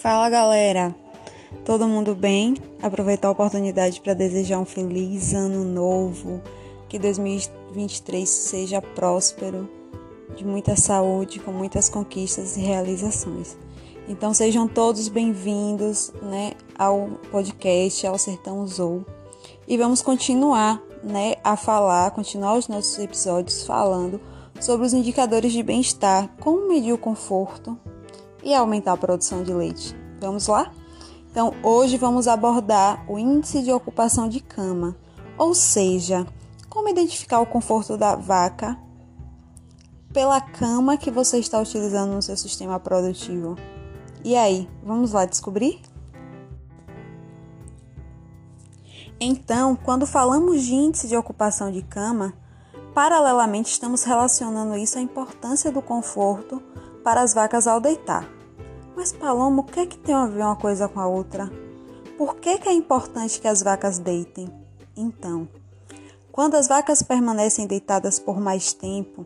Fala galera, todo mundo bem? Aproveitar a oportunidade para desejar um feliz ano novo, que 2023 seja próspero, de muita saúde, com muitas conquistas e realizações. Então sejam todos bem-vindos né, ao podcast, ao Sertão Zou. E vamos continuar né, a falar, continuar os nossos episódios falando sobre os indicadores de bem-estar, como medir o conforto e aumentar a produção de leite. Vamos lá? Então, hoje vamos abordar o índice de ocupação de cama, ou seja, como identificar o conforto da vaca pela cama que você está utilizando no seu sistema produtivo. E aí, vamos lá descobrir? Então, quando falamos de índice de ocupação de cama, paralelamente estamos relacionando isso à importância do conforto para as vacas ao deitar. Mas, Paloma, o que é que tem a ver uma coisa com a outra? Por que, que é importante que as vacas deitem? Então, quando as vacas permanecem deitadas por mais tempo,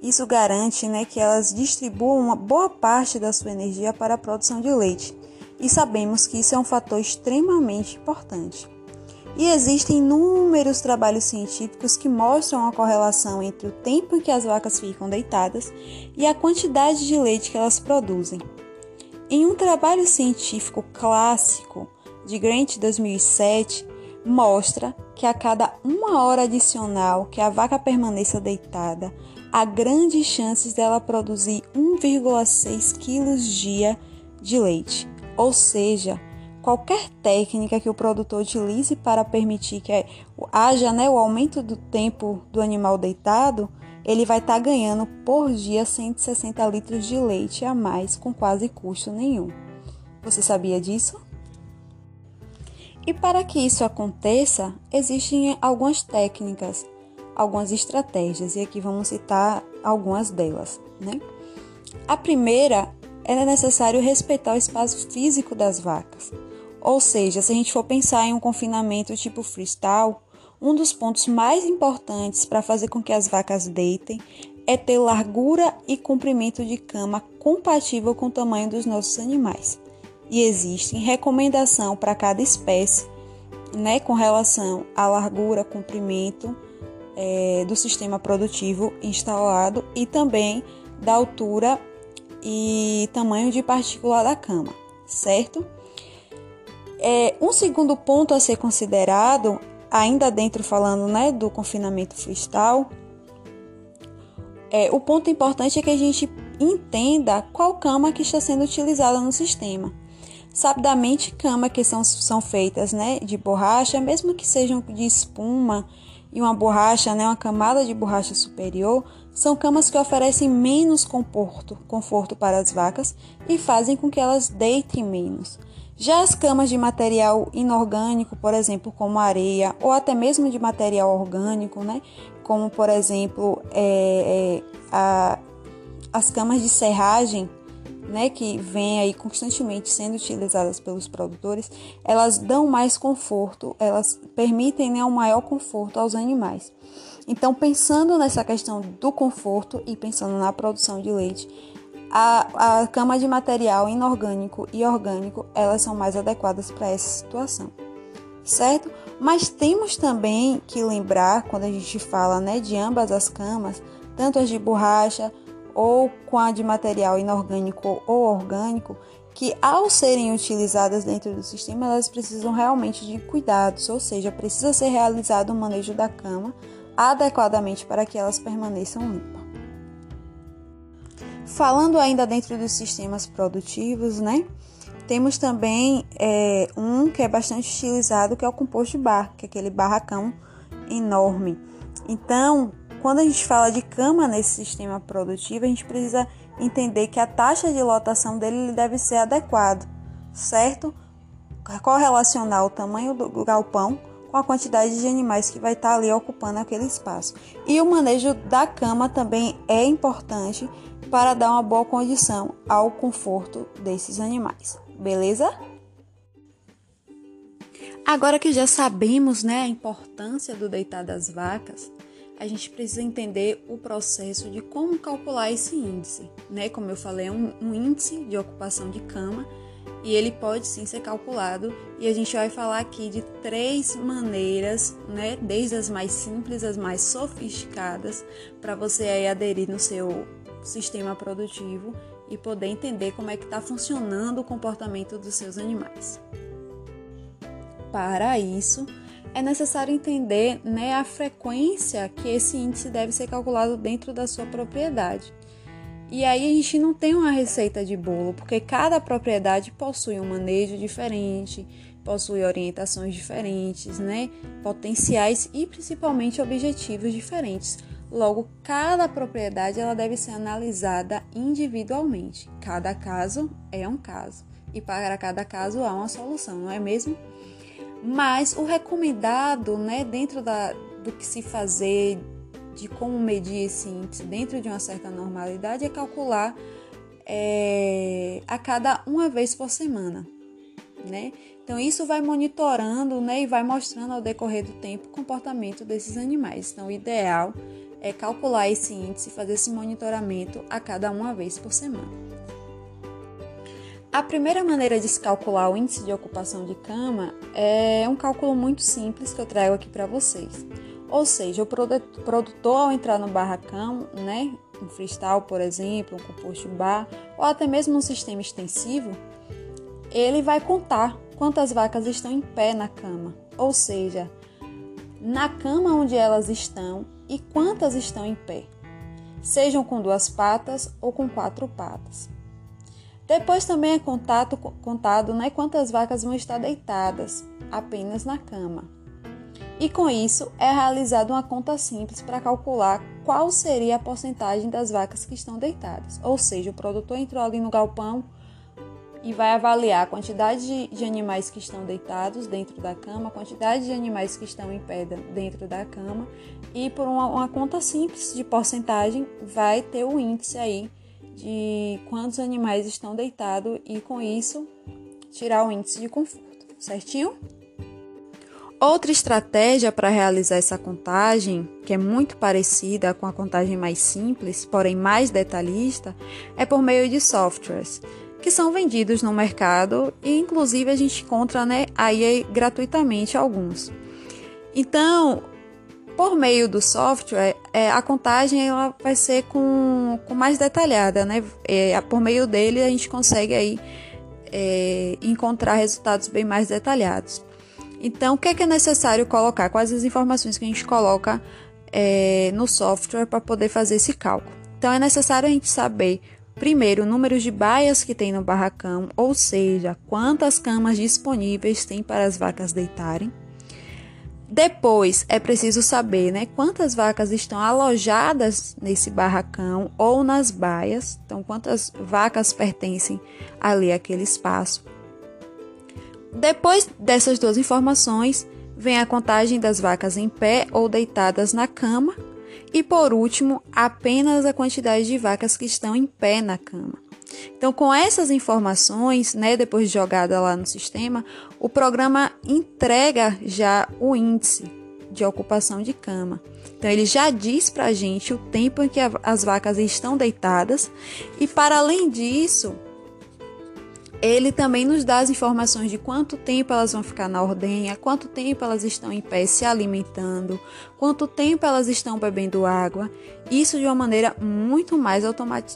isso garante né, que elas distribuam uma boa parte da sua energia para a produção de leite. E sabemos que isso é um fator extremamente importante. E existem inúmeros trabalhos científicos que mostram a correlação entre o tempo em que as vacas ficam deitadas e a quantidade de leite que elas produzem. Em um trabalho científico clássico de Grant 2007, mostra que a cada uma hora adicional que a vaca permaneça deitada, há grandes chances dela produzir 1,6 kg dia de leite. Ou seja, qualquer técnica que o produtor utilize para permitir que haja né, o aumento do tempo do animal deitado, ele vai estar tá ganhando por dia 160 litros de leite a mais com quase custo nenhum. Você sabia disso? E para que isso aconteça, existem algumas técnicas algumas estratégias e aqui vamos citar algumas delas, né? A primeira é necessário respeitar o espaço físico das vacas. Ou seja, se a gente for pensar em um confinamento tipo freestyle, um dos pontos mais importantes para fazer com que as vacas deitem é ter largura e comprimento de cama compatível com o tamanho dos nossos animais. E existe recomendação para cada espécie, né, com relação à largura, comprimento é, do sistema produtivo instalado e também da altura e tamanho de partícula da cama, certo? É, um segundo ponto a ser considerado, ainda dentro falando né, do confinamento freestyle, é, o ponto importante é que a gente entenda qual cama que está sendo utilizada no sistema. Sabidamente, cama que são, são feitas né, de borracha, mesmo que sejam de espuma, e uma borracha, né, uma camada de borracha superior, são camas que oferecem menos conforto, conforto para as vacas e fazem com que elas deitem menos. Já as camas de material inorgânico, por exemplo, como areia, ou até mesmo de material orgânico, né, como por exemplo é, é, a, as camas de serragem, né, que vem aí constantemente sendo utilizadas pelos produtores, elas dão mais conforto, elas permitem né, um maior conforto aos animais. Então, pensando nessa questão do conforto e pensando na produção de leite, a, a cama de material inorgânico e orgânico, elas são mais adequadas para essa situação, certo? Mas temos também que lembrar, quando a gente fala né, de ambas as camas, tanto as de borracha ou com a de material inorgânico ou orgânico, que ao serem utilizadas dentro do sistema, elas precisam realmente de cuidados, ou seja, precisa ser realizado o um manejo da cama adequadamente para que elas permaneçam limpas. Falando ainda dentro dos sistemas produtivos, né? Temos também é, um que é bastante utilizado, que é o composto bar, que é aquele barracão enorme. Então, quando a gente fala de cama nesse sistema produtivo, a gente precisa entender que a taxa de lotação dele deve ser adequado, certo? Correlacionar o tamanho do galpão com a quantidade de animais que vai estar ali ocupando aquele espaço. E o manejo da cama também é importante para dar uma boa condição ao conforto desses animais. Beleza? Agora que já sabemos né, a importância do deitar das vacas, a gente precisa entender o processo de como calcular esse índice, né? Como eu falei, é um, um índice de ocupação de cama e ele pode sim ser calculado e a gente vai falar aqui de três maneiras, né, desde as mais simples às mais sofisticadas, para você aí aderir no seu sistema produtivo e poder entender como é que está funcionando o comportamento dos seus animais. Para isso, é necessário entender né, a frequência que esse índice deve ser calculado dentro da sua propriedade. E aí a gente não tem uma receita de bolo, porque cada propriedade possui um manejo diferente, possui orientações diferentes, né? Potenciais e principalmente objetivos diferentes. Logo, cada propriedade ela deve ser analisada individualmente. Cada caso é um caso e para cada caso há uma solução, não é mesmo? Mas o recomendado, né, dentro da, do que se fazer de como medir esse índice dentro de uma certa normalidade é calcular é, a cada uma vez por semana, né? Então isso vai monitorando, né, e vai mostrando ao decorrer do tempo o comportamento desses animais. Então o ideal é calcular esse índice, fazer esse monitoramento a cada uma vez por semana. A primeira maneira de se calcular o índice de ocupação de cama é um cálculo muito simples que eu trago aqui para vocês. Ou seja, o produtor ao entrar no barracão, né, um freestyle, por exemplo, um composto bar, ou até mesmo um sistema extensivo, ele vai contar quantas vacas estão em pé na cama, ou seja, na cama onde elas estão e quantas estão em pé, sejam com duas patas ou com quatro patas. Depois também é contato, contado né, quantas vacas vão estar deitadas apenas na cama. E com isso é realizada uma conta simples para calcular qual seria a porcentagem das vacas que estão deitadas. Ou seja, o produtor entrou ali no galpão e vai avaliar a quantidade de, de animais que estão deitados dentro da cama, a quantidade de animais que estão em pé dentro da cama e por uma, uma conta simples de porcentagem vai ter o índice aí de quantos animais estão deitados e com isso tirar o índice de conforto, certinho? Outra estratégia para realizar essa contagem, que é muito parecida com a contagem mais simples, porém mais detalhista, é por meio de softwares que são vendidos no mercado e inclusive a gente encontra né, aí gratuitamente alguns. Então, por meio do software, é, a contagem ela vai ser com, com mais detalhada, né? É, por meio dele a gente consegue aí é, encontrar resultados bem mais detalhados. Então, o que é, que é necessário colocar? Quais as informações que a gente coloca é, no software para poder fazer esse cálculo? Então, é necessário a gente saber, primeiro, o número de baias que tem no barracão, ou seja, quantas camas disponíveis tem para as vacas deitarem. Depois, é preciso saber né, quantas vacas estão alojadas nesse barracão ou nas baias. Então, quantas vacas pertencem ali àquele espaço. Depois dessas duas informações, vem a contagem das vacas em pé ou deitadas na cama e, por último, apenas a quantidade de vacas que estão em pé na cama. Então, com essas informações, né, depois de jogada lá no sistema, o programa entrega já o índice de ocupação de cama. Então, ele já diz para a gente o tempo em que as vacas estão deitadas e, para além disso, ele também nos dá as informações de quanto tempo elas vão ficar na ordenha, quanto tempo elas estão em pé se alimentando, quanto tempo elas estão bebendo água. Isso de uma maneira muito mais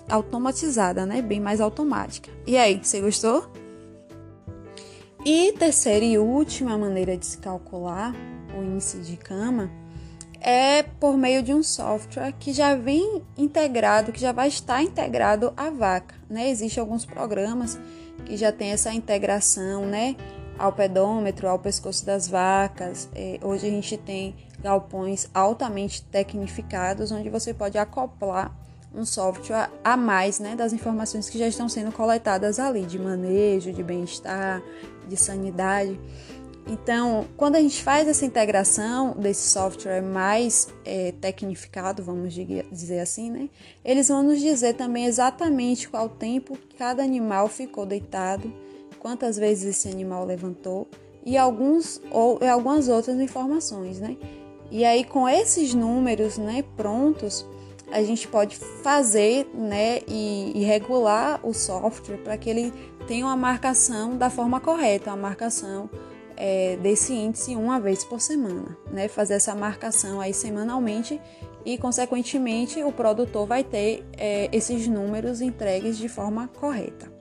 automatizada, né? Bem mais automática. E aí, você gostou? E terceira e última maneira de se calcular o índice de cama é por meio de um software que já vem integrado, que já vai estar integrado à vaca. Né? Existem alguns programas que já tem essa integração, né? Ao pedômetro, ao pescoço das vacas. É, hoje a gente tem galpões altamente tecnificados, onde você pode acoplar um software a mais né, das informações que já estão sendo coletadas ali, de manejo, de bem-estar, de sanidade. Então, quando a gente faz essa integração desse software mais é, tecnificado, vamos dizer assim, né? Eles vão nos dizer também exatamente qual tempo cada animal ficou deitado, quantas vezes esse animal levantou e alguns ou algumas outras informações, né? E aí com esses números, né, prontos, a gente pode fazer né, e, e regular o software para que ele tenha uma marcação da forma correta, uma marcação é, desse índice uma vez por semana, né? Fazer essa marcação aí semanalmente e, consequentemente, o produtor vai ter é, esses números entregues de forma correta.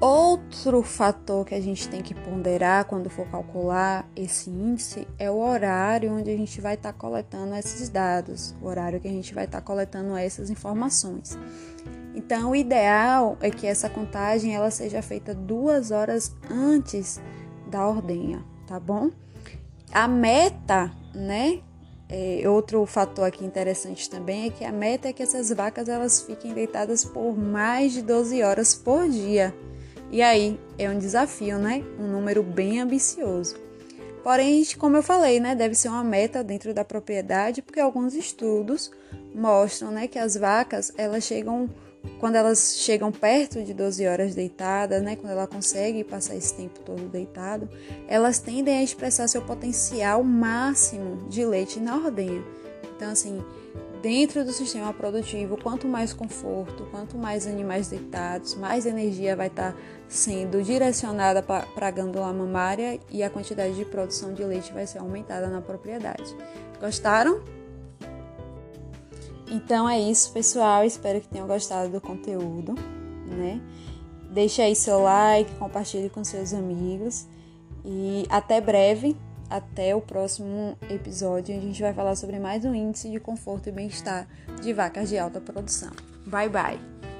Outro fator que a gente tem que ponderar quando for calcular esse índice é o horário onde a gente vai estar tá coletando esses dados, o horário que a gente vai estar tá coletando essas informações. Então, o ideal é que essa contagem ela seja feita duas horas antes da ordenha, tá bom? A meta, né? É, outro fator aqui interessante também é que a meta é que essas vacas elas fiquem deitadas por mais de 12 horas por dia. E aí é um desafio, né? Um número bem ambicioso. Porém, como eu falei, né, deve ser uma meta dentro da propriedade, porque alguns estudos mostram, né, que as vacas elas chegam quando elas chegam perto de 12 horas deitadas, né, quando ela consegue passar esse tempo todo deitado, elas tendem a expressar seu potencial máximo de leite na ordenha. Então, assim, dentro do sistema produtivo, quanto mais conforto, quanto mais animais deitados, mais energia vai estar sendo direcionada para a glândula mamária e a quantidade de produção de leite vai ser aumentada na propriedade. Gostaram? Então é isso, pessoal. Espero que tenham gostado do conteúdo, né? Deixe aí seu like, compartilhe com seus amigos e até breve, até o próximo episódio, a gente vai falar sobre mais um índice de conforto e bem-estar de vacas de alta produção. Bye bye.